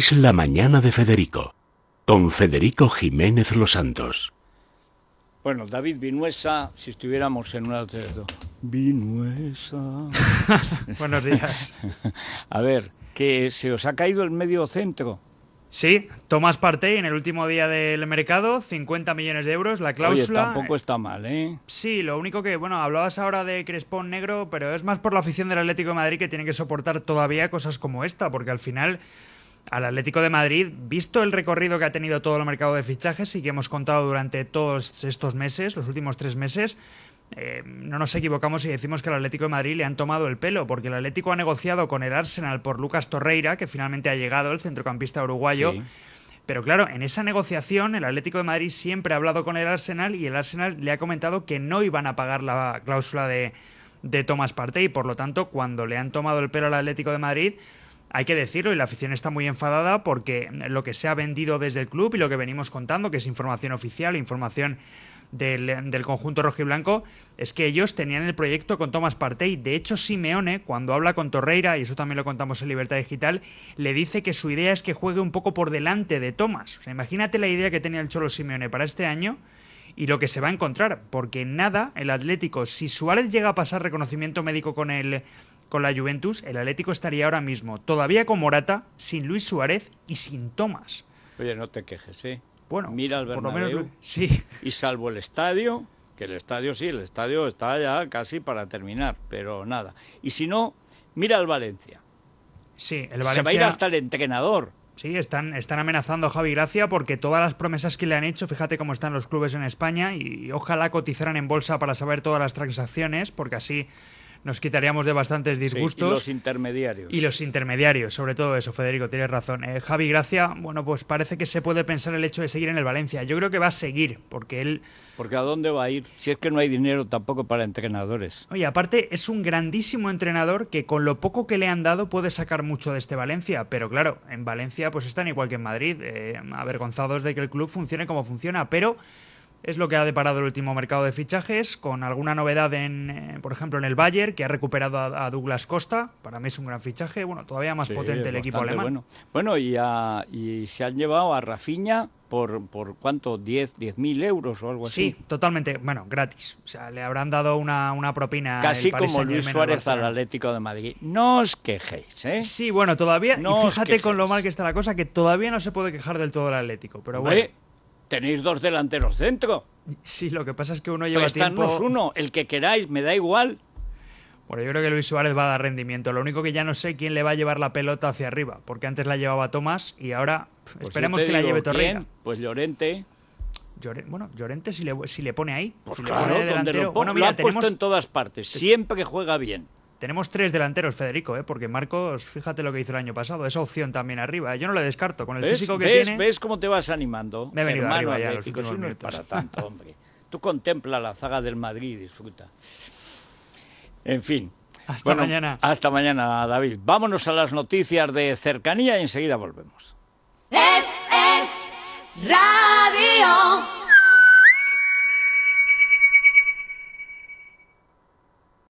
Es la mañana de Federico, con Federico Jiménez Los Santos. Bueno, David Vinuesa, si estuviéramos en una de Vinuesa. Buenos días. A ver, que se os ha caído el medio centro. Sí, Tomás Partey en el último día del mercado, 50 millones de euros, la cláusula. Oye, tampoco está mal, ¿eh? Sí, lo único que, bueno, hablabas ahora de Crespón negro, pero es más por la afición del Atlético de Madrid que tiene que soportar todavía cosas como esta, porque al final al Atlético de Madrid, visto el recorrido que ha tenido todo el mercado de fichajes y que hemos contado durante todos estos meses, los últimos tres meses, eh, no nos equivocamos si decimos que al Atlético de Madrid le han tomado el pelo, porque el Atlético ha negociado con el Arsenal por Lucas Torreira, que finalmente ha llegado, el centrocampista uruguayo. Pero claro, en esa negociación el Atlético de Madrid siempre ha hablado con el Arsenal y el Arsenal le ha comentado que no iban a pagar la cláusula de, de Thomas Partey. Por lo tanto, cuando le han tomado el pelo al Atlético de Madrid, hay que decirlo, y la afición está muy enfadada porque lo que se ha vendido desde el club y lo que venimos contando, que es información oficial, información del, del conjunto rojiblanco, es que ellos tenían el proyecto con Thomas Partey. De hecho, Simeone, cuando habla con Torreira, y eso también lo contamos en Libertad Digital, le dice que su idea es que juegue un poco por delante de Thomas. O sea, imagínate la idea que tenía el Cholo Simeone para este año y lo que se va a encontrar, porque nada, el Atlético, si Suárez llega a pasar reconocimiento médico con el con la Juventus, el Atlético estaría ahora mismo todavía con Morata, sin Luis Suárez y sin Tomás. Oye, no te quejes, ¿eh? Bueno, mira al por lo Bernabéu menos sí. y salvo el estadio, que el estadio sí, el estadio está ya casi para terminar, pero nada. Y si no, mira al Valencia. Sí, el Valencia Se va a ir hasta el entrenador. Sí, están, están amenazando a Javi Gracia porque todas las promesas que le han hecho, fíjate cómo están los clubes en España y ojalá cotizaran en bolsa para saber todas las transacciones, porque así nos quitaríamos de bastantes Sí, disgustos. y los intermediarios. Y los intermediarios, sobre todo eso, Federico, tienes razón. Eh, Javi Gracia, bueno, pues parece que se puede pensar el hecho de seguir en el Valencia. Yo creo que va a seguir, porque él, Porque ¿a dónde va a ir? Si es que no hay dinero tampoco para entrenadores. oye, aparte es un grandísimo entrenador que con lo poco que le han dado puede sacar mucho de este Valencia. Pero claro, en Valencia pues están igual que en Madrid, eh, avergonzados de que el club funcione como funciona, pero... Es lo que ha deparado el último mercado de fichajes, con alguna novedad, en, eh, por ejemplo, en el Bayern, que ha recuperado a, a Douglas Costa. Para mí es un gran fichaje, bueno, todavía más Sí, potente el equipo alemán. Bueno, bueno y, a- y se han llevado a Rafiña por, por ¿cuánto? ¿10 mil euros o algo así? Sí, totalmente, bueno, gratis. O sea, le habrán dado una, una propina. Casi como Luis Suárez al. Atlético de Madrid. No os quejéis, ¿eh? Sí, bueno, todavía. No y fíjate con lo mal que está la cosa, que todavía no se puede quejar del todo el Atlético. Pero bueno, tenéis dos delanteros centro. sí, lo que pasa es que uno lleva tiempo. Prestadnos uno, el que queráis, me da igual. Bueno, yo creo que Luis Suárez va a dar rendimiento. Lo único que ya no sé quién le va a llevar la pelota hacia arriba, porque antes la llevaba Tomás y ahora Pues esperemos que la lleve Torreira. Pues Llorente. Llore- bueno, Llorente si le, si le pone ahí. Pues si claro, le pone de donde delantero. lo, bueno, lo ha puesto en todas partes, siempre que juega bien. Tenemos tres delanteros, Federico, ¿eh? porque Marcos, fíjate lo que hizo el año pasado, esa opción también arriba. ¿eh? Yo no le descarto, con el ¿Ves? físico que ¿Ves? tiene. ¿Ves cómo te vas animando? Me he venido Hermano arriba ya los últimos no es para tanto, hombre. Tú contempla la zaga del Madrid y disfruta. En fin. Hasta Bueno, mañana. Hasta mañana, David. Vámonos a las noticias de cercanía y enseguida volvemos.